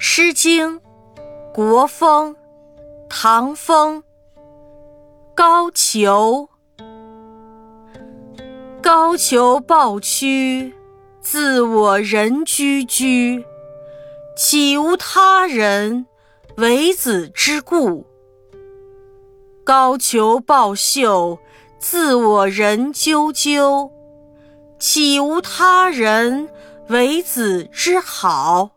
《诗经》《国风》《唐风》《高俅》。高俅抱屈，自我人居居，岂无他人为子之故？高俅抱袖，自我人啾啾，岂无他人为子之好？